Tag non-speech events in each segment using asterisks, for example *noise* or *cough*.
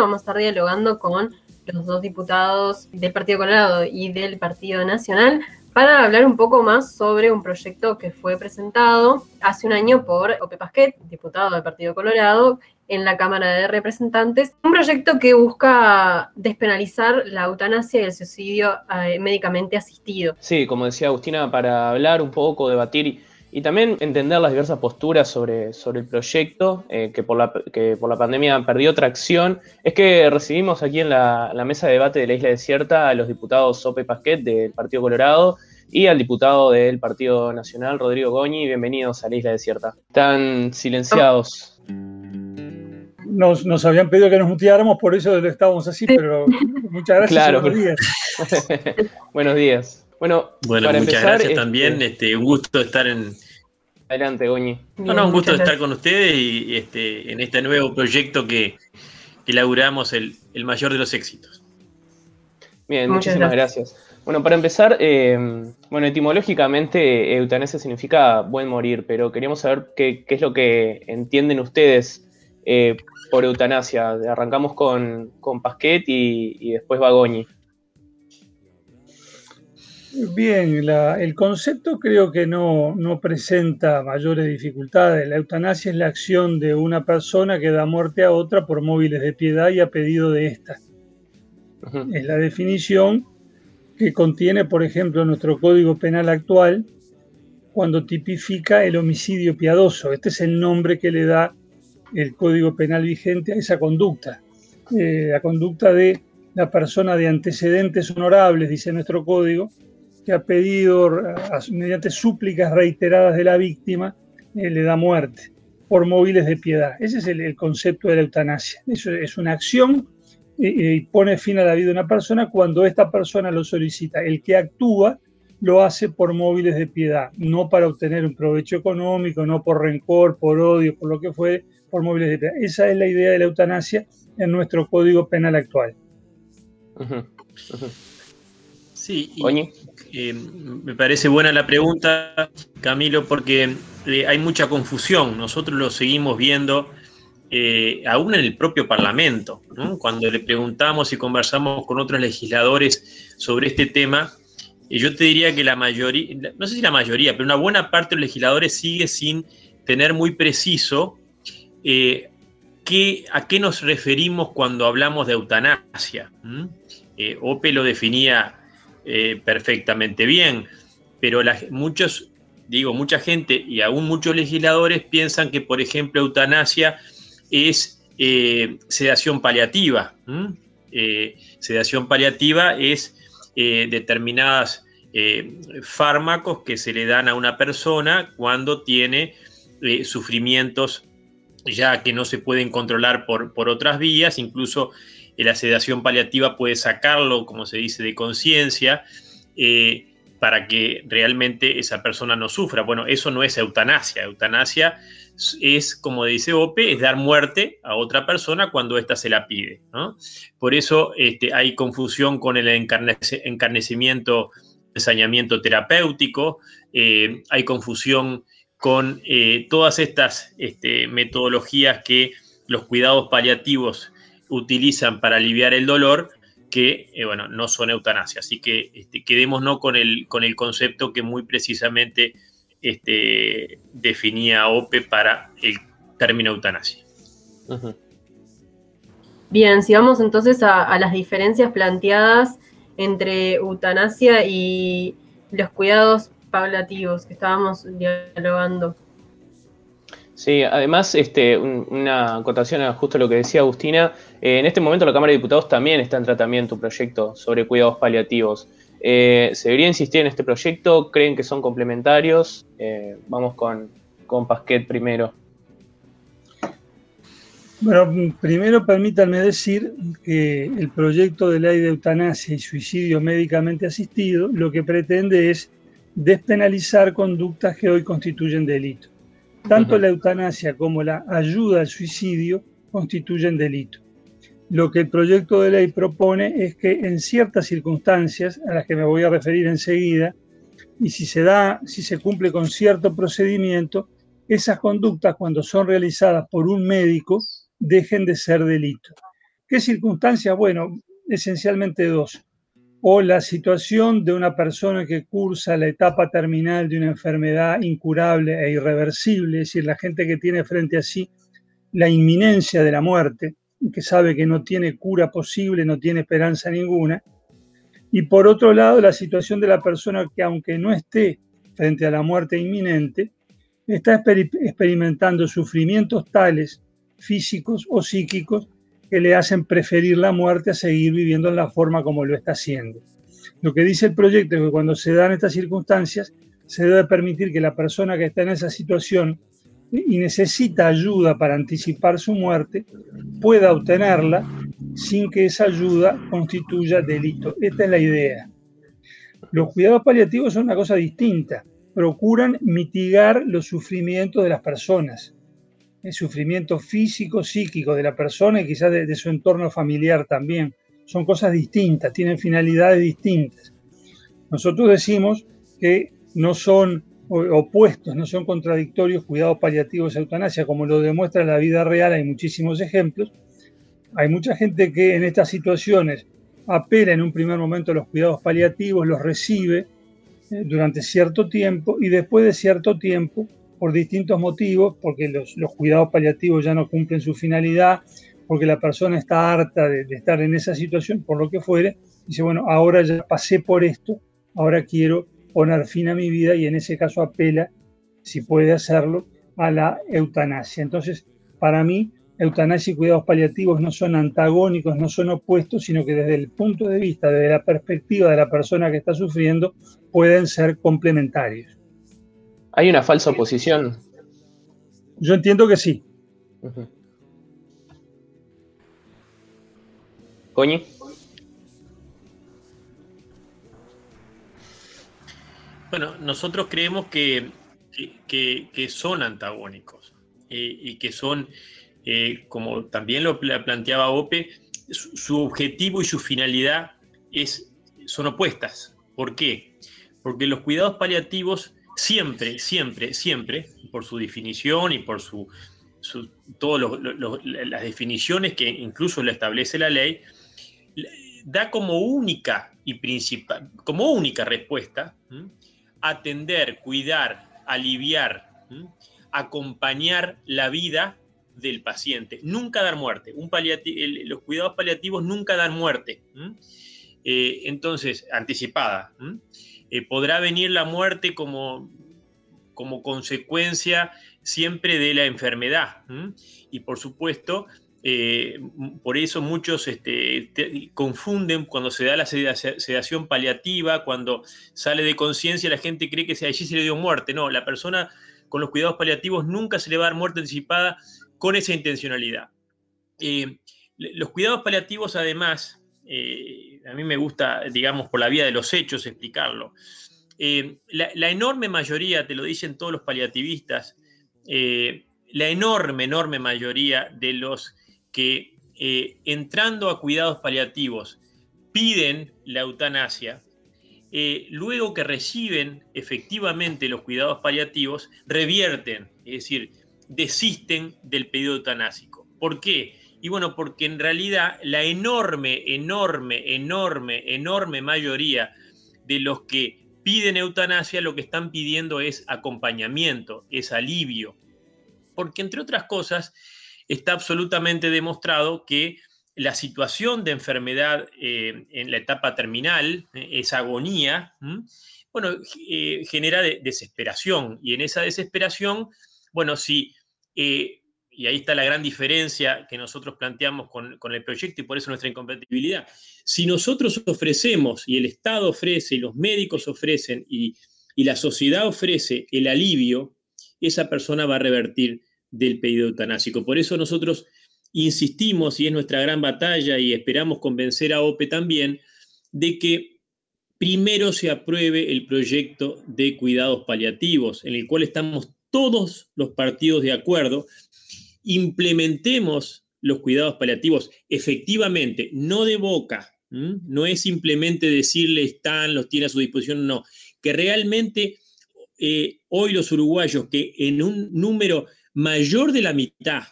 vamos a estar dialogando con los dos diputados del Partido Colorado y del Partido Nacional para hablar un poco más sobre un proyecto que fue presentado hace un año por Ope Pasquet, diputado del Partido Colorado, en la Cámara de Representantes. Un proyecto que busca despenalizar la eutanasia y el suicidio eh, médicamente asistido. Sí, como decía Agustina, para hablar un poco, debatir y también entender las diversas posturas sobre, sobre el proyecto eh, que, por la, que por la pandemia perdió tracción, es que recibimos aquí en la, mesa de debate de la Isla Desierta a los diputados Sope Pasquet del Partido Colorado y al diputado del Partido Nacional, Rodrigo Goñi. Bienvenidos a la Isla Desierta. Están silenciados. Nos, nos, habían pedido que nos muteáramos, por eso estábamos así, pero *laughs* muchas gracias. Claro. Buenos días. *laughs* buenos días. Bueno, muchas gracias también. Este, este, un gusto estar en. Adelante, Goñi. No, no, un gusto estar con ustedes y este, en este nuevo proyecto que, que laburamos el, mayor de los éxitos. Bien, muchísimas gracias. Bueno, para empezar, eh, bueno, etimológicamente eutanasia significa buen morir, pero queríamos saber qué, es lo que entienden ustedes eh, por eutanasia. Arrancamos con, con Pasquet y, y después va Bien, el concepto creo que no, presenta mayores dificultades. La eutanasia es la acción de una persona que da muerte a otra por móviles de piedad y a pedido de ésta. Es la definición que contiene, por ejemplo, nuestro Código Penal actual cuando tipifica el homicidio piadoso. Este es el nombre que le da el Código Penal vigente a esa conducta. Eh, la conducta de la persona de antecedentes honorables, dice nuestro código, que ha pedido, mediante súplicas reiteradas de la víctima, eh, le da muerte por móviles de piedad. Ese es el, concepto de la eutanasia. Eso es una acción y pone fin a la vida de una persona cuando esta persona lo solicita. El que actúa lo hace por móviles de piedad, no para obtener un provecho económico, no por rencor, por odio, por lo que fue, por móviles de piedad. Esa es la idea de la eutanasia en nuestro Código Penal actual. Sí, eh, me parece buena la pregunta, Camilo, porque eh, hay mucha confusión. Nosotros lo seguimos viendo eh, aún en el propio Parlamento. Cuando le preguntamos y conversamos con otros legisladores sobre este tema, yo te diría que la mayoría, no sé si la mayoría, pero una buena parte de los legisladores sigue sin tener muy preciso qué, a qué nos referimos cuando hablamos de eutanasia. OPE lo definía eh, perfectamente bien, pero muchos, digo, mucha gente y aún muchos legisladores piensan que, por ejemplo, eutanasia es eh, sedación paliativa. Eh, sedación paliativa es determinadas fármacos que se le dan a una persona cuando tiene sufrimientos ya que no se pueden controlar por, por otras vías, incluso la sedación paliativa puede sacarlo, como se dice, de conciencia, eh, para que realmente esa persona no sufra. Bueno, eso no es eutanasia. Eutanasia es, como dice Ope, es dar muerte a otra persona cuando ésta se la pide. Por eso este, hay confusión con el encarnecimiento, ensañamiento terapéutico, eh, hay confusión con eh, todas estas este, metodologías que los cuidados paliativos utilizan para aliviar el dolor que eh, bueno, no son eutanasia. Así que este, quedémonos con el, con el concepto que muy precisamente este, definía OPE para el término eutanasia. Bien, si vamos entonces a, las diferencias planteadas entre eutanasia y los cuidados paliativos que estábamos dialogando. Sí, además, este, una acotación a justo lo que decía Agustina, eh, en este momento la Cámara de Diputados también está en tratamiento un proyecto sobre cuidados paliativos. Eh, ¿Se debería insistir en este proyecto? ¿Creen que son complementarios? Eh, vamos con, con Pasquet primero. Bueno, primero permítanme decir que el proyecto de ley de eutanasia y suicidio médicamente asistido lo que pretende es despenalizar conductas que hoy constituyen delito. Tanto la eutanasia como la ayuda al suicidio constituyen delito. Lo que el proyecto de ley propone es que en ciertas circunstancias, a las que me voy a referir enseguida, y si se da, si se cumple con cierto procedimiento, esas conductas, cuando son realizadas por un médico, dejen de ser delito. ¿Qué circunstancias? Bueno, esencialmente dos. O la situación de una persona que cursa la etapa terminal de una enfermedad incurable e irreversible, es decir, la gente que tiene frente a sí la inminencia de la muerte, que sabe que no tiene cura posible, no tiene esperanza ninguna. Y por otro lado, la situación de la persona que aunque no esté frente a la muerte inminente, está experimentando sufrimientos tales, físicos o psíquicos, que le hacen preferir la muerte a seguir viviendo en la forma como lo está haciendo. Lo que dice el proyecto es que cuando se dan estas circunstancias, se debe permitir que la persona que está en esa situación y necesita ayuda para anticipar su muerte, pueda obtenerla sin que esa ayuda constituya delito. Esta es la idea. Los cuidados paliativos son una cosa distinta. Procuran mitigar los sufrimientos de las personas, el sufrimiento físico, psíquico de la persona y quizás de, su entorno familiar también. Son cosas distintas, tienen finalidades distintas. Nosotros decimos que no son opuestos, no son contradictorios cuidados paliativos y eutanasia, como lo demuestra la vida real, hay muchísimos ejemplos. Hay mucha gente que en estas situaciones apela en un primer momento a los cuidados paliativos, los recibe eh, durante cierto tiempo y después de cierto tiempo, por distintos motivos, porque los, cuidados paliativos ya no cumplen su finalidad, porque la persona está harta de, de estar en esa situación, por lo que fuere, dice, bueno, ahora ya pasé por esto, ahora quiero poner fin a mi vida y en ese caso apela, si puede hacerlo, a la eutanasia. Entonces, para mí, eutanasia y cuidados paliativos no son antagónicos, no son opuestos, sino que desde el punto de vista, desde la perspectiva de la persona que está sufriendo, pueden ser complementarios. ¿Hay una falsa oposición? Yo entiendo que sí. Coñi. Bueno, nosotros creemos que, que, son antagónicos eh, y que son, eh, como también lo planteaba Ope, su, objetivo y su finalidad es, son opuestas. ¿Por qué? Porque los cuidados paliativos siempre, siempre, siempre, por su definición y por su, todas las definiciones que incluso lo establece la ley, da como única y principal, como única respuesta atender, cuidar, aliviar, acompañar la vida del paciente. Nunca dar muerte. Los cuidados paliativos nunca dan muerte. Eh, entonces, anticipada. Eh, podrá venir la muerte como, como consecuencia siempre de la enfermedad. Y por supuesto, eh, por eso muchos este, confunden cuando se da la sedación paliativa, cuando sale de conciencia, la gente cree que allí se le dio muerte. No, la persona con los cuidados paliativos nunca se le va a dar muerte anticipada con esa intencionalidad. Eh, los cuidados paliativos, además, a mí me gusta, digamos, por la vía de los hechos explicarlo. La, la, enorme mayoría, te lo dicen todos los paliativistas, la enorme, enorme mayoría de los que eh, entrando a cuidados paliativos piden la eutanasia, eh, luego que reciben efectivamente los cuidados paliativos, revierten, es decir, desisten del pedido eutanásico. ¿Por qué? Y bueno, porque en realidad la enorme, enorme, enorme, enorme mayoría de los que piden eutanasia lo que están pidiendo es acompañamiento, es alivio. Porque entre otras cosas, está absolutamente demostrado que la situación de enfermedad eh, en la etapa terminal, eh, esa agonía, bueno, eh, genera desesperación. Y en esa desesperación, bueno, si, y ahí está la gran diferencia que nosotros planteamos con, el proyecto y por eso nuestra incompatibilidad, si nosotros ofrecemos, y el Estado ofrece, y los médicos ofrecen, y, y la sociedad ofrece el alivio, esa persona va a revertir del pedido eutanásico. Por eso nosotros insistimos, y es nuestra gran batalla, y esperamos convencer a OPE también, de que primero se apruebe el proyecto de cuidados paliativos, en el cual estamos todos los partidos de acuerdo, implementemos los cuidados paliativos efectivamente, no de boca, no es simplemente decirle están, los tiene a su disposición, no, que realmente eh, hoy los uruguayos que en un número mayor de la mitad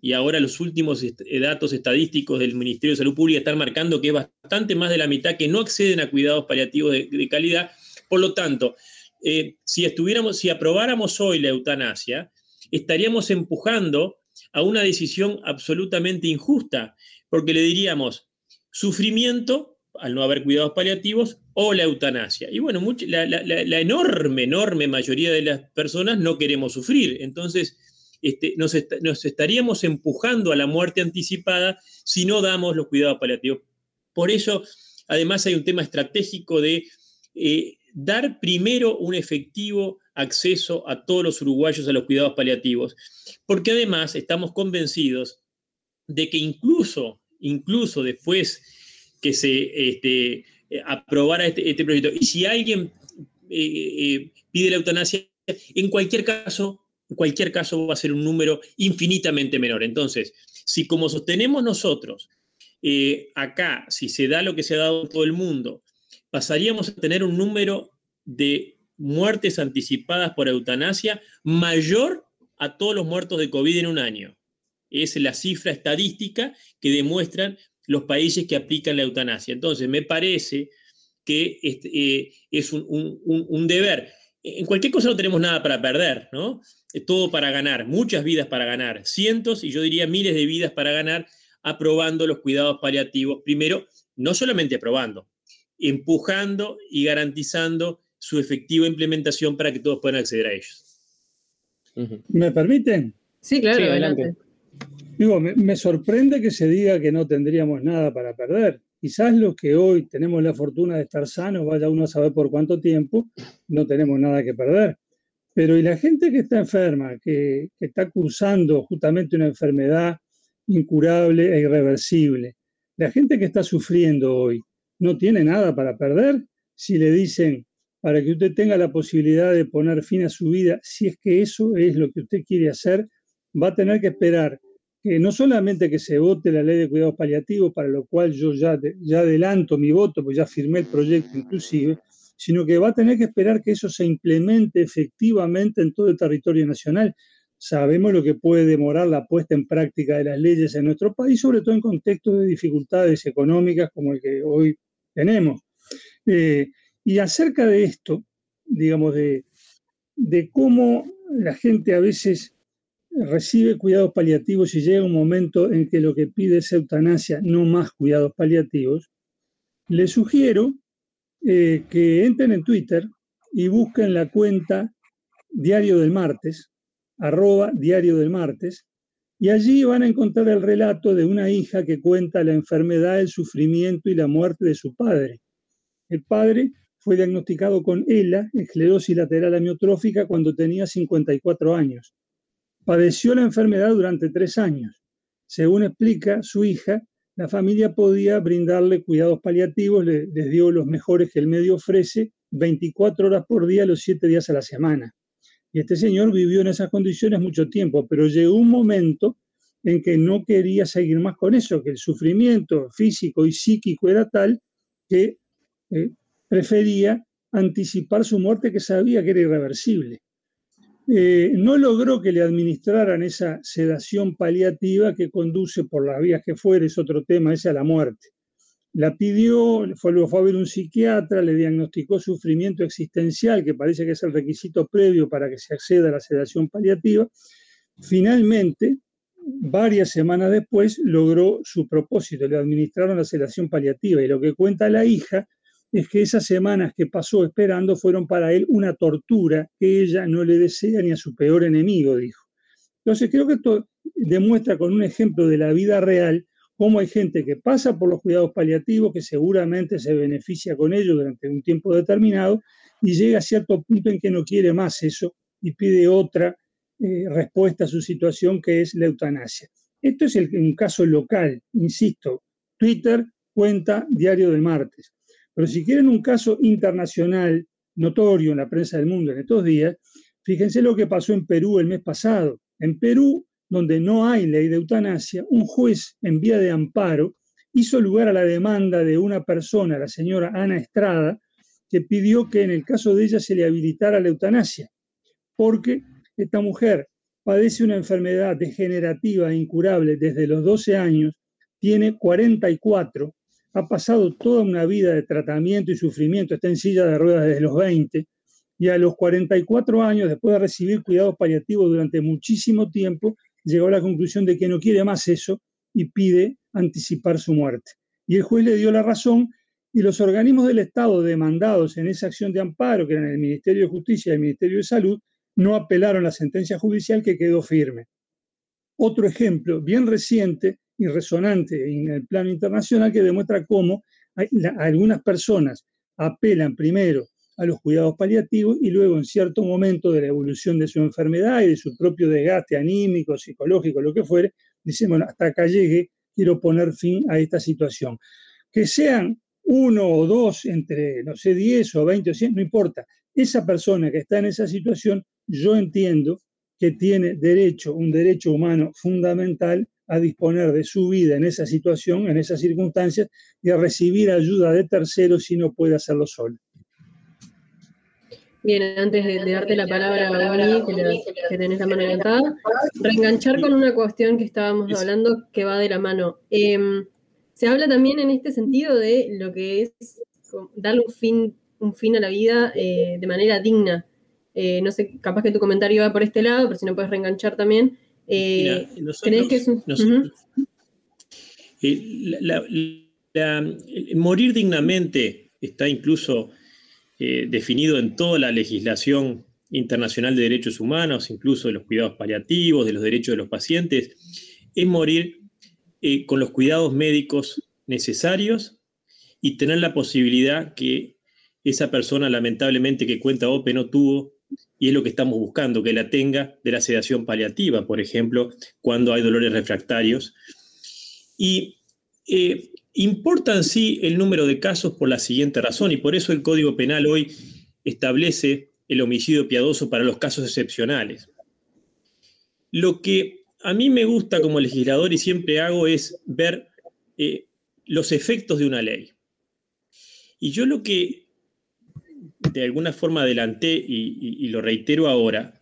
y ahora los últimos eh, datos estadísticos del Ministerio de Salud Pública están marcando que es bastante más de la mitad que no acceden a cuidados paliativos de, calidad. Por lo tanto, eh, si estuviéramos, si aprobáramos hoy la eutanasia, estaríamos empujando a una decisión absolutamente injusta, porque le diríamos sufrimiento al no haber cuidados paliativos o la eutanasia. Y bueno, la, la, enorme, enorme mayoría de las personas no queremos sufrir. Entonces, este, nos, estaríamos empujando a la muerte anticipada si no damos los cuidados paliativos. Por eso, además, hay un tema estratégico de eh, dar primero un efectivo acceso a todos los uruguayos a los cuidados paliativos, porque además estamos convencidos de que incluso, incluso después que se este, aprobara este, este, proyecto, y si alguien eh, eh, pide la eutanasia, en cualquier caso cualquier caso va a ser un número infinitamente menor. Entonces, si como sostenemos nosotros, eh, acá, si se da lo que se ha dado en todo el mundo, pasaríamos a tener un número de muertes anticipadas por eutanasia mayor a todos los muertos de COVID en un año. Es la cifra estadística que demuestran los países que aplican la eutanasia. Entonces, me parece que este, eh, es un deber. En cualquier cosa no tenemos nada para perder, ¿no? todo para ganar, muchas vidas para ganar, cientos y yo diría miles de vidas para ganar, aprobando los cuidados paliativos. Primero, no solamente aprobando, empujando y garantizando su efectiva implementación para que todos puedan acceder a ellos. ¿Me permiten? Sí, claro, adelante. Digo, me, sorprende que se diga que no tendríamos nada para perder. Quizás los que hoy tenemos la fortuna de estar sanos, vaya uno a saber por cuánto tiempo, no tenemos nada que perder. Pero y la gente que está enferma, que, está cursando justamente una enfermedad incurable e irreversible, la gente que está sufriendo hoy, no tiene nada para perder si le dicen, para que usted tenga la posibilidad de poner fin a su vida, si es que eso es lo que usted quiere hacer, va a tener que esperar que no solamente que se vote la ley de cuidados paliativos, para lo cual yo ya, ya adelanto mi voto, pues ya firmé el proyecto inclusive, sino que va a tener que esperar que eso se implemente efectivamente en todo el territorio nacional. Sabemos lo que puede demorar la puesta en práctica de las leyes en nuestro país, sobre todo en contextos de dificultades económicas como el que hoy tenemos. Eh, y acerca de esto, digamos, de, cómo la gente a veces recibe cuidados paliativos y llega un momento en que lo que pide es eutanasia, no más cuidados paliativos, le sugiero eh, que entren en Twitter y busquen la cuenta Diario del Martes, arroba Diario del Martes, y allí van a encontrar el relato de una hija que cuenta la enfermedad, el sufrimiento y la muerte de su padre. El padre fue diagnosticado con ELA, esclerosis lateral amiotrófica, cuando tenía 54 años. Padeció la enfermedad durante tres años. Según explica su hija, la familia podía brindarle cuidados paliativos, les dio los mejores que el medio ofrece, 24 horas por día, los 7 días a la semana. Y este señor vivió en esas condiciones mucho tiempo, pero llegó un momento en que no quería seguir más con eso, que el sufrimiento físico y psíquico era tal que eh, prefería anticipar su muerte que sabía que era irreversible. Eh, no logró que le administraran esa sedación paliativa que conduce por las vías que fuere, es otro tema, esa a la muerte. La pidió, fue, fue a ver un psiquiatra, le diagnosticó sufrimiento existencial, que parece que es el requisito previo para que se acceda a la sedación paliativa. Finalmente, varias semanas después, logró su propósito, le administraron la sedación paliativa. Y lo que cuenta la hija es que esas semanas que pasó esperando fueron para él una tortura que ella no le desea ni a su peor enemigo, dijo. Entonces creo que esto demuestra con un ejemplo de la vida real cómo hay gente que pasa por los cuidados paliativos, que seguramente se beneficia con ellos durante un tiempo determinado y llega a cierto punto en que no quiere más eso y pide otra eh, respuesta a su situación que es la eutanasia. Esto es un caso local, insisto, Twitter cuenta Diario del Martes. Pero si quieren un caso internacional notorio en la prensa del mundo en estos días, fíjense lo que pasó en Perú el mes pasado. En Perú, donde no hay ley de eutanasia, un juez en vía de amparo hizo lugar a la demanda de una persona, la señora Ana Estrada, que pidió que en el caso de ella se le habilitara la eutanasia, porque esta mujer padece una enfermedad degenerativa incurable desde los 12 años, tiene 44, ha pasado toda una vida de tratamiento y sufrimiento, está en silla de ruedas desde los 20, y a los 44 años, después de recibir cuidados paliativos durante muchísimo tiempo, llegó a la conclusión de que no quiere más eso y pide anticipar su muerte. Y el juez le dio la razón y los organismos del Estado demandados en esa acción de amparo, que eran el Ministerio de Justicia y el Ministerio de Salud, no apelaron la sentencia judicial que quedó firme. Otro ejemplo bien reciente y resonante en el plano internacional que demuestra cómo algunas personas apelan primero a los cuidados paliativos y luego en cierto momento de la evolución de su enfermedad y de su propio desgaste anímico, psicológico, lo que fuere, dicen, bueno, hasta acá llegue, quiero poner fin a esta situación. Que sean uno o dos entre, no sé, 10 o 20 o 100, no importa. Esa persona que está en esa situación, yo entiendo que tiene derecho, un derecho humano fundamental a disponer de su vida en esa situación, en esas circunstancias, y a recibir ayuda de terceros si no puede hacerlo solo. Bien, antes de, darte la palabra a Bonnie, que, tenés la mano levantada, reenganchar con una cuestión que estábamos hablando que va de la mano. Em, se habla también en este sentido de lo que es darle un fin, un fin a la vida eh, de manera digna. Eh, no sé, capaz que tu comentario va por este lado, pero si no puedes reenganchar también. Eh, ¿Crees que es un... morir dignamente está incluso definido en toda la legislación internacional de derechos humanos, incluso de los cuidados paliativos, de los derechos de los pacientes, es morir eh, con los cuidados médicos necesarios y tener la posibilidad que esa persona lamentablemente que cuenta OPE no tuvo, y es lo que estamos buscando, que la tenga de la sedación paliativa, por ejemplo, cuando hay dolores refractarios. Y eh, importan sí el número de casos por la siguiente razón, y por eso el Código Penal hoy establece el homicidio piadoso para los casos excepcionales. Lo que a mí me gusta como legislador y siempre hago es ver eh, los efectos de una ley. Y yo lo que de alguna forma adelanté y, lo reitero ahora,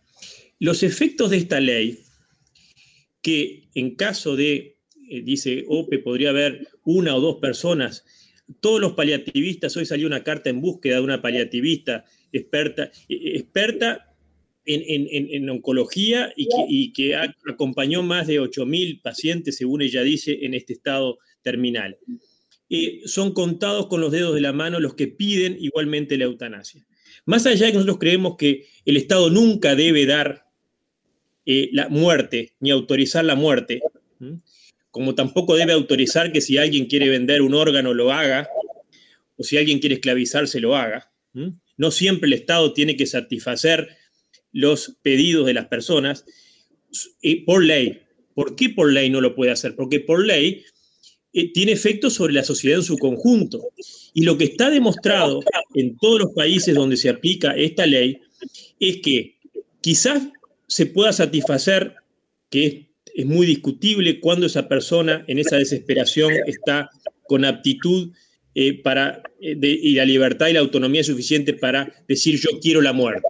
los efectos de esta ley, que en caso de, eh, dice OPE, podría haber una o dos personas, todos los paliativistas, hoy salió una carta en búsqueda de una paliativista experta, eh, experta en, oncología y que, acompañó más de 8.000 pacientes, según ella dice, en este estado terminal. Son contados con los dedos de la mano los que piden igualmente la eutanasia. Más allá de que nosotros creemos que el Estado nunca debe dar eh, la muerte ni autorizar la muerte, como tampoco debe autorizar que si alguien quiere vender un órgano lo haga, o si alguien quiere esclavizarse lo haga. No siempre el Estado tiene que satisfacer los pedidos de las personas por ley. ¿Por qué por ley no lo puede hacer? Porque por ley eh, tiene efectos sobre la sociedad en su conjunto. Y lo que está demostrado en todos los países donde se aplica esta ley es que quizás se pueda satisfacer, que es muy discutible cuando esa persona en esa desesperación está con aptitud eh, para, eh, y la libertad y la autonomía suficiente para decir yo quiero la muerte.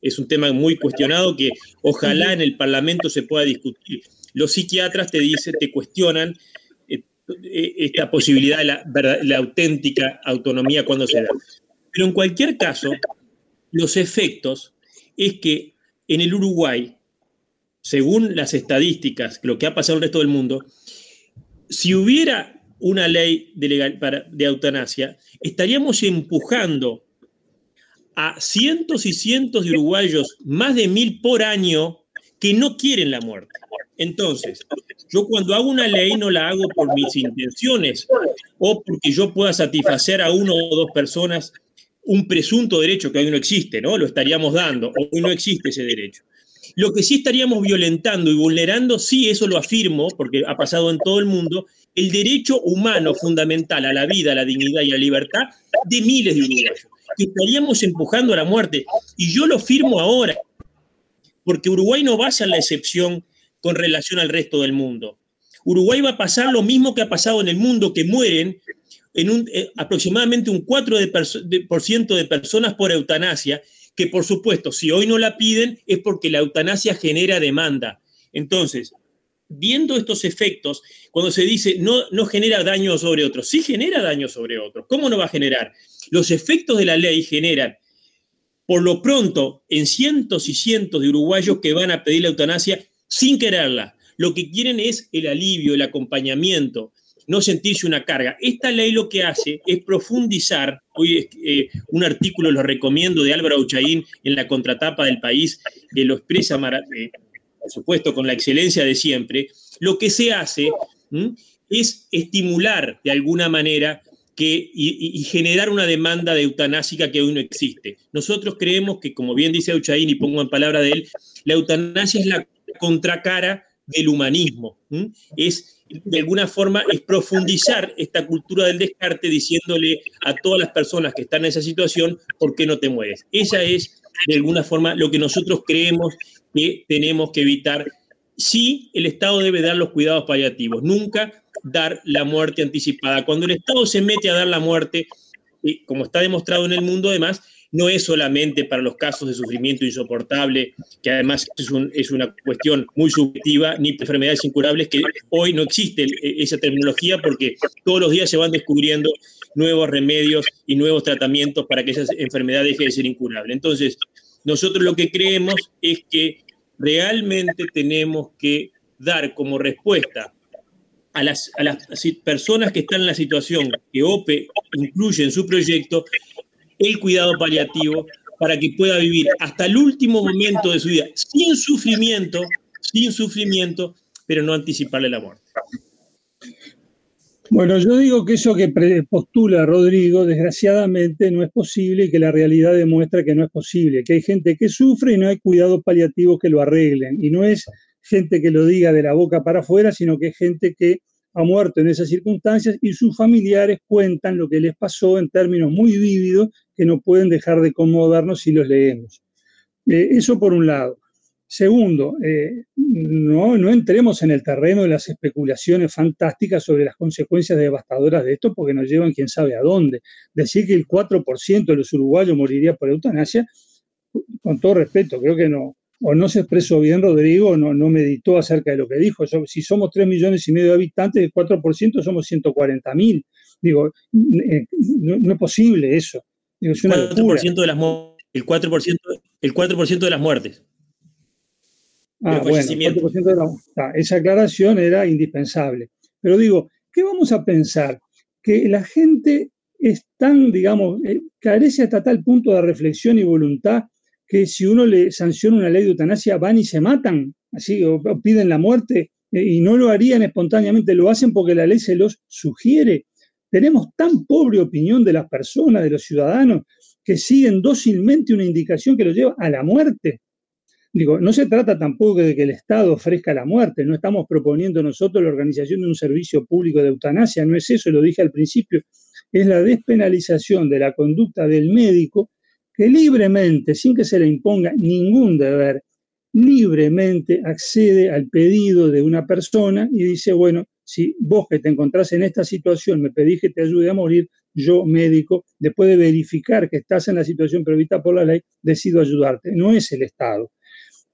Es un tema muy cuestionado que ojalá en el Parlamento se pueda discutir. Los psiquiatras te dicen, te cuestionan esta posibilidad de la, la auténtica autonomía cuando se da. Pero en cualquier caso, los efectos es que en el Uruguay, según las estadísticas, lo que ha pasado en el resto del mundo, si hubiera una ley de, legal, para, de eutanasia, estaríamos empujando a cientos y cientos de uruguayos, más de mil por año, que no quieren la muerte. Entonces, yo cuando hago una ley no la hago por mis intenciones o porque yo pueda satisfacer a uno o dos personas un presunto derecho que hoy no existe, ¿no? Lo estaríamos dando, hoy no existe ese derecho. Lo que sí estaríamos violentando y vulnerando, sí, eso lo afirmo, porque ha pasado en todo el mundo, el derecho humano fundamental a la vida, a la dignidad y a la libertad de miles de uruguayos, que estaríamos empujando a la muerte. Y yo lo firmo ahora, porque Uruguay no va a ser la excepción con relación al resto del mundo. Uruguay va a pasar lo mismo que ha pasado en el mundo, que mueren en un, eh, aproximadamente un 4% de, de personas por eutanasia, que por supuesto, si hoy no la piden es porque la eutanasia genera demanda. Entonces, viendo estos efectos, cuando se dice no, no genera daño sobre otros, sí genera daño sobre otros. ¿Cómo no va a generar? Los efectos de la ley generan, por lo pronto, en cientos y cientos de uruguayos que van a pedir la eutanasia sin quererla. Lo que quieren es el alivio, el acompañamiento, no sentirse una carga. Esta ley lo que hace es profundizar, hoy eh, un artículo lo recomiendo de Álvaro Uchaín en la contratapa del país, que lo expresa, eh, por supuesto, con la excelencia de siempre, lo que se hace es estimular de alguna manera que, y, generar una demanda de eutanásica que hoy no existe. Nosotros creemos que, como bien dice Uchaín, y pongo en palabra de él, la eutanasia es la contracara del humanismo. Es, de alguna forma, es profundizar esta cultura del descarte diciéndole a todas las personas que están en esa situación, ¿por qué no te mueres? Esa es, de alguna forma, lo que nosotros creemos que tenemos que evitar. Sí, el Estado debe dar los cuidados paliativos, nunca dar la muerte anticipada. Cuando el Estado se mete a dar la muerte, eh, como está demostrado en el mundo además, no es solamente para los casos de sufrimiento insoportable, que además es, una cuestión muy subjetiva, ni enfermedades incurables, que hoy no existe esa terminología porque todos los días se van descubriendo nuevos remedios y nuevos tratamientos para que esa enfermedad deje de ser incurable. Entonces, nosotros lo que creemos es que realmente tenemos que dar como respuesta a las, a las, personas que están en la situación que OPE incluye en su proyecto el cuidado paliativo para que pueda vivir hasta el último momento de su vida sin sufrimiento, sin sufrimiento, pero no anticiparle la muerte. Bueno, yo digo que eso que postula Rodrigo, desgraciadamente, no es posible y que la realidad demuestra que no es posible, que hay gente que sufre y no hay cuidados paliativos que lo arreglen. Y no es gente que lo diga de la boca para afuera, sino que es gente que ha muerto en esas circunstancias y sus familiares cuentan lo que les pasó en términos muy vívidos que no pueden dejar de conmodarnos si los leemos. Eh, eso por un lado. Segundo, eh, no, no entremos en el terreno de las especulaciones fantásticas sobre las consecuencias devastadoras de esto porque nos llevan quién sabe a dónde. Decir que el 4% de los uruguayos moriría por eutanasia, con todo respeto, creo que no, o no se expresó bien Rodrigo, no, no meditó acerca de lo que dijo. si somos 3 millones y medio de habitantes, el 4% somos 140 mil. Digo, eh, no, es posible eso. el 4% de las el 4%, el 4 de las muertes. Ah, bueno, de esa aclaración era indispensable. Pero digo, ¿qué vamos a pensar? Que la gente es tan, digamos, eh, carece hasta tal punto de reflexión y voluntad que si uno le sanciona una ley de eutanasia van y se matan, así, o, piden la muerte, eh, y no lo harían espontáneamente, lo hacen porque la ley se los sugiere. Tenemos tan pobre opinión de las personas, de los ciudadanos, que siguen dócilmente una indicación que los lleva a la muerte. Digo, no se trata tampoco de que el Estado ofrezca la muerte, no estamos proponiendo nosotros la organización de un servicio público de eutanasia, no es eso, lo dije al principio, es la despenalización de la conducta del médico que libremente, sin que se le imponga ningún deber, libremente accede al pedido de una persona y dice, bueno, si vos que te encontrás en esta situación me pedís que te ayude a morir, yo médico, después de verificar que estás en la situación prevista por la ley, decido ayudarte. No es el Estado.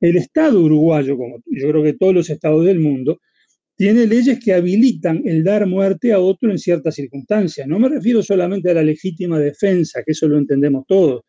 El Estado uruguayo, como yo creo que todos los estados del mundo, tiene leyes que habilitan el dar muerte a otro en ciertas circunstancias. No me refiero solamente a la legítima defensa, que eso lo entendemos todos,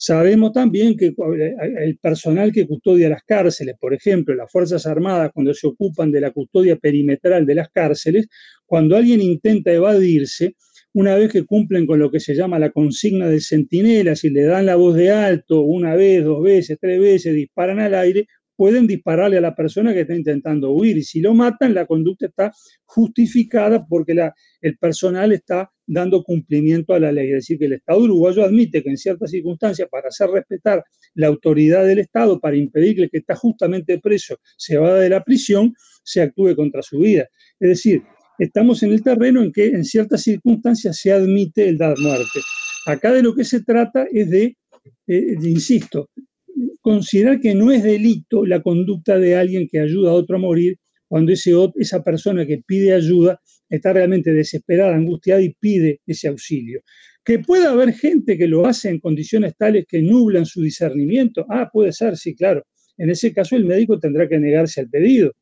Sabemos también que eh, el personal que custodia las cárceles, por ejemplo, las Fuerzas Armadas, cuando se ocupan de la custodia perimetral de las cárceles, cuando alguien intenta evadirse, una vez que cumplen con lo que se llama la consigna de centinela, si le dan la voz de alto una vez, dos veces, tres veces, disparan al aire, pueden dispararle a la persona que está intentando huir. Y si lo matan, la conducta está justificada porque el personal está dando cumplimiento a la ley. Es decir, que el Estado uruguayo admite que en ciertas circunstancias, para hacer respetar la autoridad del Estado, para impedirle que está justamente preso se vaya de la prisión, se actúe contra su vida. Es decir, estamos en el terreno en que en ciertas circunstancias se admite el dar muerte. Acá de lo que se trata es de, eh, de insisto, considerar que no es delito la conducta de alguien que ayuda a otro a morir cuando ese, esa persona que pide ayuda está realmente desesperada, angustiada y pide ese auxilio. Que pueda haber gente que lo hace en condiciones tales que nublan su discernimiento. Ah, puede ser, sí, claro. En ese caso el médico tendrá que negarse al pedido.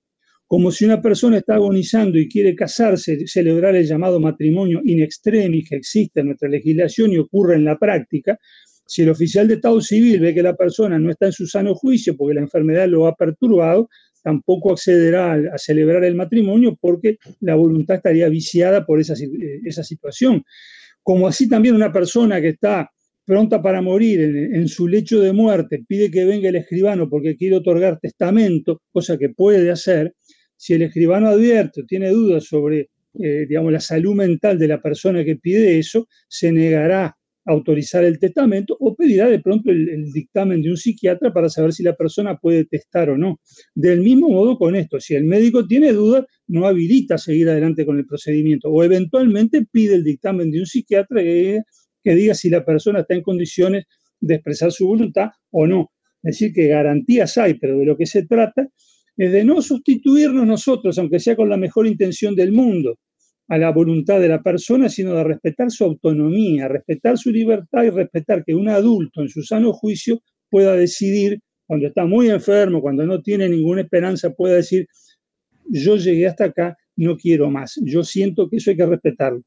Como si una persona está agonizando y quiere casarse, celebrar el llamado matrimonio in extremis que existe en nuestra legislación y ocurre en la práctica, si el oficial de Estado civil ve que la persona no está en su sano juicio porque la enfermedad lo ha perturbado, tampoco accederá a, celebrar el matrimonio porque la voluntad estaría viciada por esa, eh, esa situación. Como así también una persona que está pronta para morir en, su lecho de muerte pide que venga el escribano porque quiere otorgar testamento, cosa que puede hacer, si el escribano advierte o tiene dudas sobre eh, digamos, la salud mental de la persona que pide eso, se negará autorizar el testamento o pedirá de pronto el, dictamen de un psiquiatra para saber si la persona puede testar o no. Del mismo modo con esto, si el médico tiene dudas, no habilita seguir adelante con el procedimiento o eventualmente pide el dictamen de un psiquiatra que, que diga si la persona está en condiciones de expresar su voluntad o no. Es decir, que garantías hay, pero de lo que se trata es de no sustituirnos nosotros, aunque sea con la mejor intención del mundo, a la voluntad de la persona, sino de respetar su autonomía, respetar su libertad y respetar que un adulto en su sano juicio pueda decidir, cuando está muy enfermo, cuando no tiene ninguna esperanza, pueda decir, yo llegué hasta acá, no quiero más. Yo siento que eso hay que respetarlo.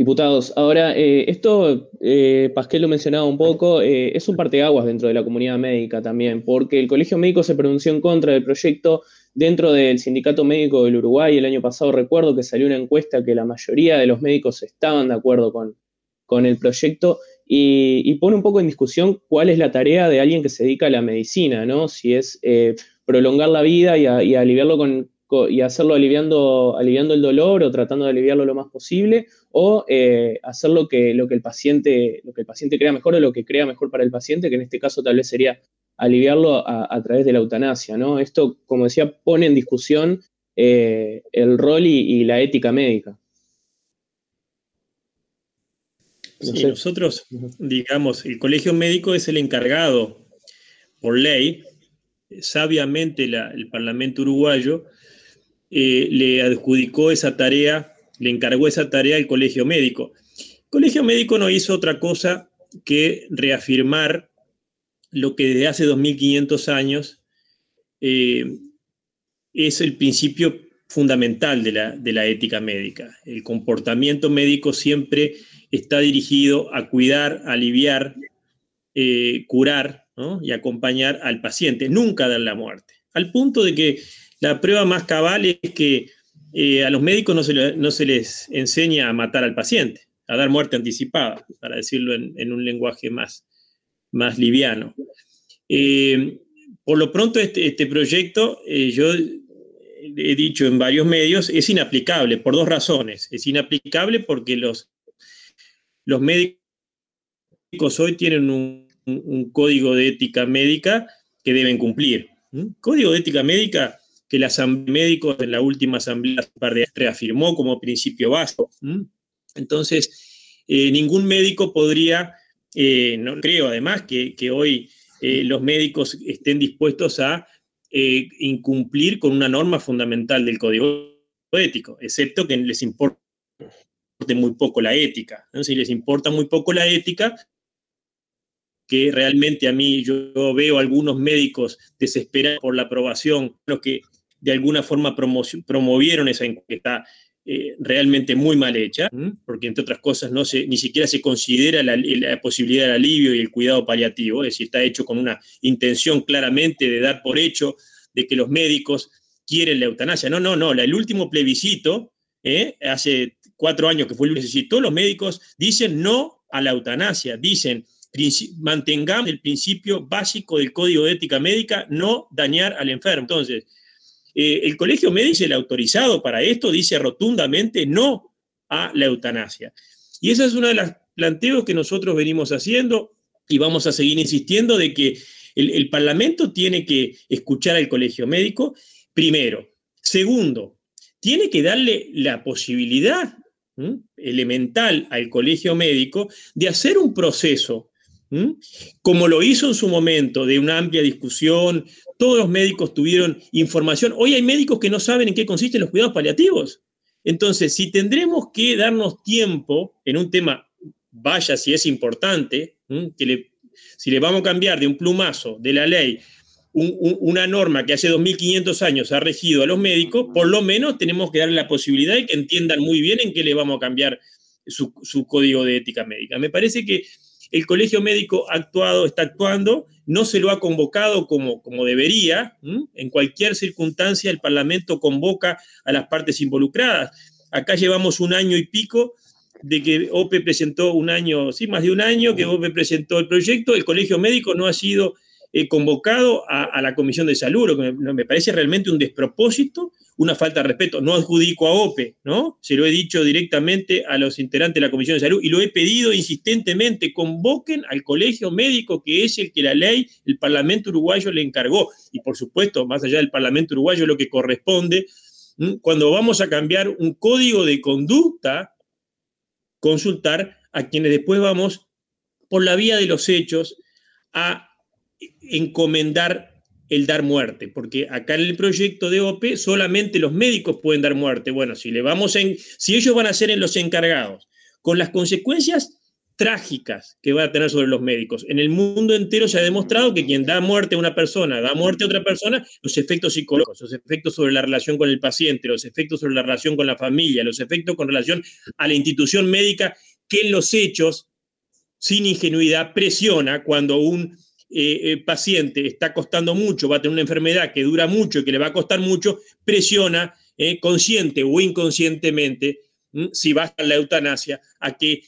Diputados, ahora, eh, esto, eh, Pasquel lo mencionaba un poco, eh, es un parteaguas dentro de la comunidad médica también, porque el Colegio Médico se pronunció en contra del proyecto dentro del Sindicato Médico del Uruguay. El año pasado recuerdo que salió una encuesta que la mayoría de los médicos estaban de acuerdo con, con el proyecto y, pone un poco en discusión cuál es la tarea de alguien que se dedica a la medicina, ¿no? Si es prolongar la vida y, y aliviarlo con, y hacerlo aliviando, aliviando el dolor o tratando de aliviarlo lo más posible, o eh, hacer lo que, lo, que el paciente, lo que el paciente crea mejor o lo que crea mejor para el paciente, que en este caso tal vez sería aliviarlo a, través de la eutanasia. ¿no? Esto, como decía, pone en discusión eh, el rol y, la ética médica. nosotros, digamos, el colegio médico es el encargado por ley, sabiamente el Parlamento uruguayo eh, le adjudicó esa tarea, le encargó esa tarea al colegio médico. El colegio médico no hizo otra cosa que reafirmar lo que desde hace 2500 años eh, es el principio fundamental de la, ética médica. El comportamiento médico siempre está dirigido a cuidar, aliviar, eh, curar y acompañar al paciente, nunca dar la muerte. Al punto de que la prueba más cabal es que eh, a los médicos no se, les enseña a matar al paciente, a dar muerte anticipada, para decirlo en, un lenguaje más, más liviano. Eh, por lo pronto, este, este proyecto, eh, yo he dicho en varios medios, es inaplicable por dos razones. Es inaplicable porque los, los médicos hoy tienen un, código de ética médica que deben cumplir. ¿Mm? Código de ética médica que la Asamblea Médicos en la última asamblea reafirmó como principio básico. Entonces, eh, ningún médico podría, eh, no creo además que, hoy eh, los médicos estén dispuestos a incumplir con una norma fundamental del código ético, excepto que les importe muy poco la ética. Si les importa muy poco la ética, que realmente a mí yo veo algunos médicos desesperados por la aprobación, los que de alguna forma promovieron esa encuesta eh, realmente muy mal hecha, porque entre otras cosas no se, ni siquiera se considera la, posibilidad del alivio y el cuidado paliativo, es decir, está hecho con una intención claramente de dar por hecho de que los médicos quieren la eutanasia. No, no, no, el último plebiscito, ¿eh? hace cuatro años que fue el plebiscito, los médicos dicen no a la eutanasia, dicen mantengamos el principio básico del código de ética médica, no dañar al enfermo. Entonces, eh, el colegio médico, el autorizado para esto, dice rotundamente no a la eutanasia. Y ese es uno de los planteos que nosotros venimos haciendo y vamos a seguir insistiendo de que el, Parlamento tiene que escuchar al colegio médico, primero. Segundo, tiene que darle la posibilidad elemental al colegio médico de hacer un proceso como lo hizo en su momento, de una amplia discusión, todos los médicos tuvieron información. Hoy hay médicos que no saben en qué consisten los cuidados paliativos. Entonces, si tendremos que darnos tiempo en un tema vaya si es importante, que si le vamos a cambiar de un plumazo de la ley una norma que hace 2.500 años ha regido a los médicos, por lo menos tenemos que darle la posibilidad de que entiendan muy bien en qué le vamos a cambiar su, su código de ética médica. Me parece que el colegio médico ha actuado, está actuando, no se lo ha convocado como, como debería. En cualquier circunstancia el Parlamento convoca a las partes involucradas. Acá llevamos un año y pico de que OPE presentó un año, sí, más de un año que OPE presentó el proyecto, el colegio médico no ha sido eh, convocado a, la Comisión de Salud, lo que me, parece realmente un despropósito, una falta de respeto. No adjudico a OPE, ¿no? Se lo he dicho directamente a los integrantes de la Comisión de Salud y lo he pedido insistentemente, convoquen al colegio médico que es el que la ley, el Parlamento uruguayo le encargó. Y por supuesto, más allá del Parlamento uruguayo, lo que corresponde, cuando vamos a cambiar un código de conducta, consultar a quienes después vamos por la vía de los hechos a encomendar el dar muerte, porque acá en el proyecto de OPE solamente los médicos pueden dar muerte. Bueno, si le vamos en, si ellos van a ser en los encargados, con las consecuencias trágicas que va a tener sobre los médicos. En el mundo entero se ha demostrado que quien da muerte a una persona, da muerte a otra persona, los efectos psicológicos, los efectos sobre la relación con el paciente, los efectos sobre la relación con la familia, los efectos con relación a la institución médica, que en los hechos, sin ingenuidad, presiona cuando un eh, eh, paciente está costando mucho, va a tener una enfermedad que dura mucho y que le va a costar mucho, presiona eh, consciente o inconscientemente, si va a la eutanasia, a que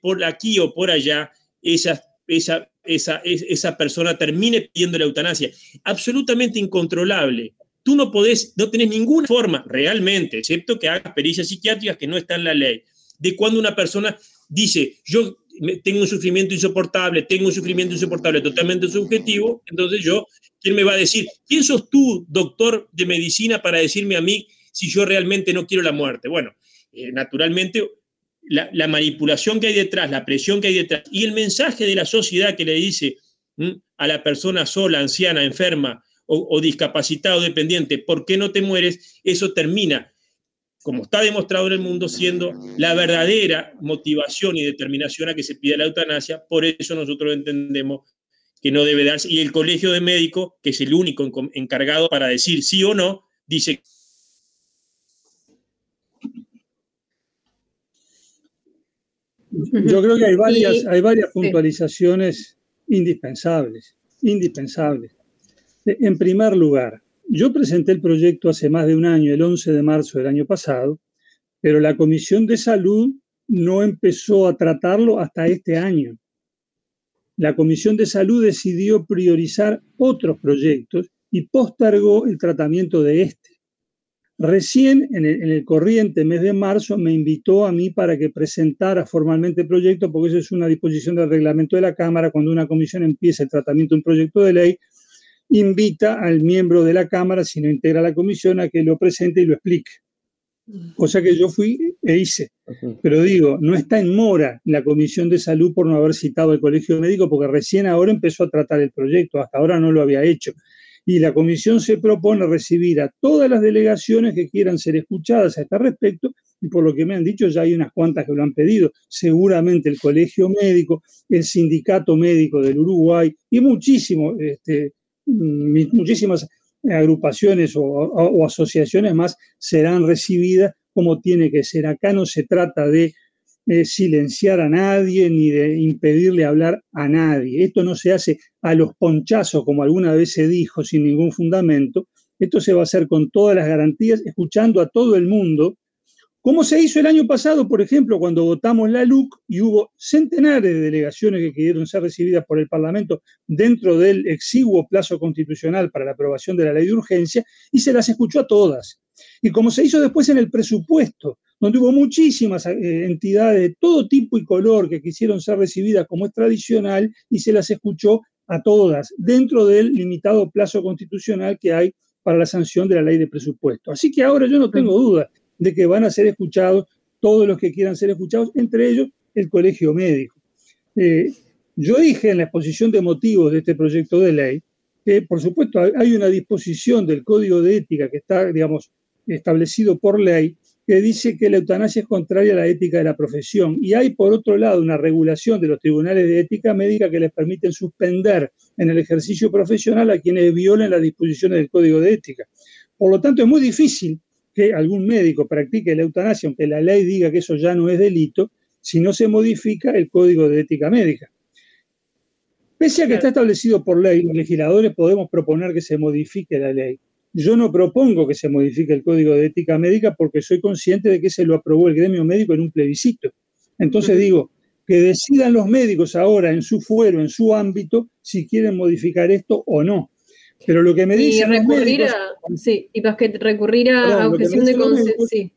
por aquí o por allá esa, esa, esa, esa persona termine pidiendo la eutanasia. Absolutamente incontrolable. Tú no podés, no tenés ninguna forma realmente, excepto que hagas pericias psiquiátricas que no están en la ley, de cuando una persona dice, yo tengo un sufrimiento insoportable, tengo un sufrimiento insoportable totalmente subjetivo, entonces yo, ¿quién me va a decir? ¿Quién sos tú, doctor de medicina, para decirme a mí si yo realmente no quiero la muerte? Bueno, eh, naturalmente la, manipulación que hay detrás, la presión que hay detrás y el mensaje de la sociedad que le dice a la persona sola, anciana, enferma o, o discapacitada o dependiente, ¿por qué no te mueres? Eso termina como está demostrado en el mundo, siendo la verdadera motivación y determinación a que se pida la eutanasia. Por eso nosotros entendemos que no debe darse. Y el colegio de médicos, que es el único encargado para decir sí o no, dice... Yo creo que hay varias, hay varias puntualizaciones indispensables, indispensables. En primer lugar, yo presenté el proyecto hace más de un año, el 11 de marzo del año pasado, pero la Comisión de Salud no empezó a tratarlo hasta este año. La Comisión de Salud decidió priorizar otros proyectos y postergó el tratamiento de este. Recién en el, corriente mes de marzo me invitó a mí para que presentara formalmente el proyecto, porque eso es una disposición del reglamento de la Cámara. Cuando una comisión empieza el tratamiento de un proyecto de ley, invita al miembro de la Cámara, si no integra la comisión, a que lo presente y lo explique. Cosa que yo fui e hice. Pero digo, no está en mora la Comisión de Salud por no haber citado al Colegio Médico, porque recién ahora empezó a tratar el proyecto, hasta ahora no lo había hecho. Y la Comisión se propone recibir a todas las delegaciones que quieran ser escuchadas a este respecto, y por lo que me han dicho, ya hay unas cuantas que lo han pedido. Seguramente el Colegio Médico, el Sindicato Médico del Uruguay y muchísimos este, muchísimas agrupaciones o, asociaciones más serán recibidas como tiene que ser. Acá no se trata de eh, silenciar a nadie ni de impedirle hablar a nadie. Esto no se hace a los ponchazos, como alguna vez se dijo, sin ningún fundamento. Esto se va a hacer con todas las garantías, escuchando a todo el mundo como se hizo el año pasado, por ejemplo, cuando votamos la LUC y hubo centenares de delegaciones que quisieron ser recibidas por el Parlamento dentro del exiguo plazo constitucional para la aprobación de la ley de urgencia, y se las escuchó a todas. Y como se hizo después en el presupuesto, donde hubo muchísimas eh, entidades de todo tipo y color que quisieron ser recibidas como es tradicional, y se las escuchó a todas, dentro del limitado plazo constitucional que hay para la sanción de la ley de presupuesto. Así que ahora yo no tengo duda de que van a ser escuchados todos los que quieran ser escuchados, entre ellos el colegio médico. Eh, yo dije en la exposición de motivos de este proyecto de ley que, por supuesto, hay una disposición del código de ética que está, digamos, establecido por ley, que dice que la eutanasia es contraria a la ética de la profesión. Y hay, por otro lado, una regulación de los tribunales de ética médica que les permiten suspender en el ejercicio profesional a quienes violen las disposiciones del código de ética. Por lo tanto, es muy difícil que algún médico practique la eutanasia, aunque la ley diga que eso ya no es delito, si no se modifica el código de ética médica. Pese a que está establecido por ley, los legisladores podemos proponer que se modifique la ley. Yo no propongo que se modifique el código de ética médica porque soy consciente de que se lo aprobó el gremio médico en un plebiscito. Entonces digo, que decidan los médicos ahora en su fuero, en su ámbito, si quieren modificar esto o no. Pero lo que me dicen. Y recurrir a. Sí, y que recurrir a objeción de conciencia. Sí.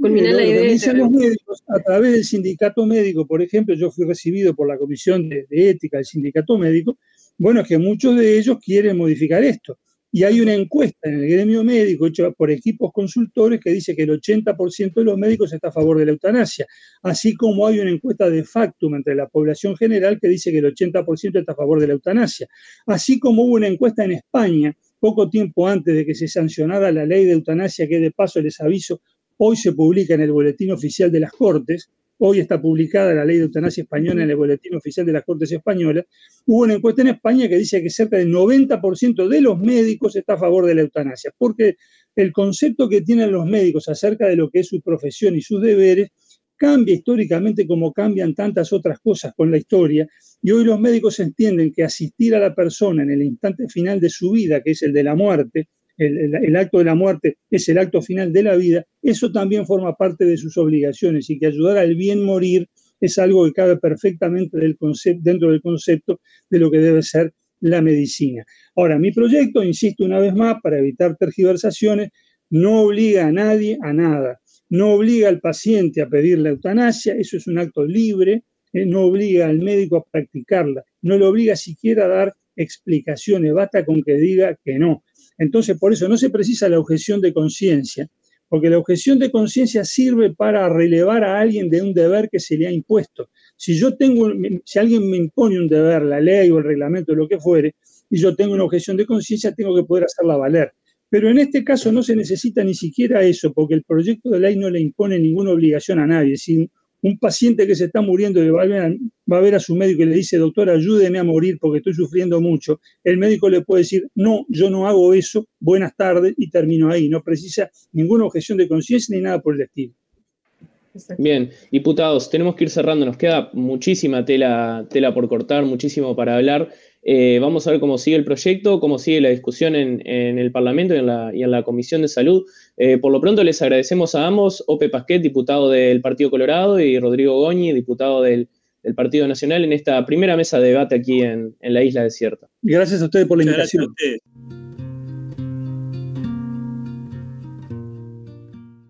Culminar la idea. Lo que dicen los médicos, a través del sindicato médico, por ejemplo, yo fui recibido por la comisión de ética del sindicato médico, bueno, es que muchos de ellos quieren modificar esto. Y hay una encuesta en el gremio médico hecha por equipos consultores que dice que el 80% de los médicos está a favor de la eutanasia, así como hay una encuesta de factum entre la población general que dice que el 80% está a favor de la eutanasia, así como hubo una encuesta en España poco tiempo antes de que se sancionara la ley de eutanasia, que de paso les aviso, hoy se publica en el Boletín Oficial de las Cortes, Hoy está publicada la ley de eutanasia española en el boletín oficial de las Cortes Españolas. Hubo una encuesta en España que dice que cerca del 90% de los médicos está a favor de la eutanasia, porque el concepto que tienen los médicos acerca de lo que es su profesión y sus deberes cambia históricamente como cambian tantas otras cosas con la historia. Y hoy los médicos entienden que asistir a la persona en el instante final de su vida, que es el de la muerte, el, acto de la muerte es el acto final de la vida, eso también forma parte de sus obligaciones y que ayudar al bien morir es algo que cabe perfectamente dentro del concepto de lo que debe ser la medicina. Ahora, mi proyecto, insisto una vez más, para evitar tergiversaciones, no obliga a nadie a nada, no obliga al paciente a pedir la eutanasia, eso es un acto libre, eh, no obliga al médico a practicarla, no le obliga siquiera a dar explicaciones, basta con que diga que no. Entonces, por eso no se precisa la objeción de conciencia, porque la objeción de conciencia sirve para relevar a alguien de un deber que se le ha impuesto. Si yo tengo, si alguien me impone un deber, la ley o el reglamento, o lo que fuere, y yo tengo una objeción de conciencia, tengo que poder hacerla valer. Pero en este caso no se necesita ni siquiera eso, porque el proyecto de ley no le impone ninguna obligación a nadie. Si un paciente que se está muriendo y va a, ver a, su médico y le dice, doctor, ayúdeme a morir porque estoy sufriendo mucho, el médico le puede decir, no, yo no hago eso, buenas tardes y termino ahí. No precisa ninguna objeción de conciencia ni nada por el estilo. Bien, diputados, tenemos que ir cerrando, nos queda muchísima tela, tela por cortar, muchísimo para hablar. Eh, vamos a ver cómo sigue el proyecto, cómo sigue la discusión en, el Parlamento y en, la, Comisión de Salud. Eh, por lo pronto les agradecemos a ambos, Ope Pasquet, diputado del Partido Colorado, y Rodrigo Goñi, diputado del, Partido Nacional, en esta primera mesa de debate aquí en, la isla desierta. Gracias a ustedes por la invitación.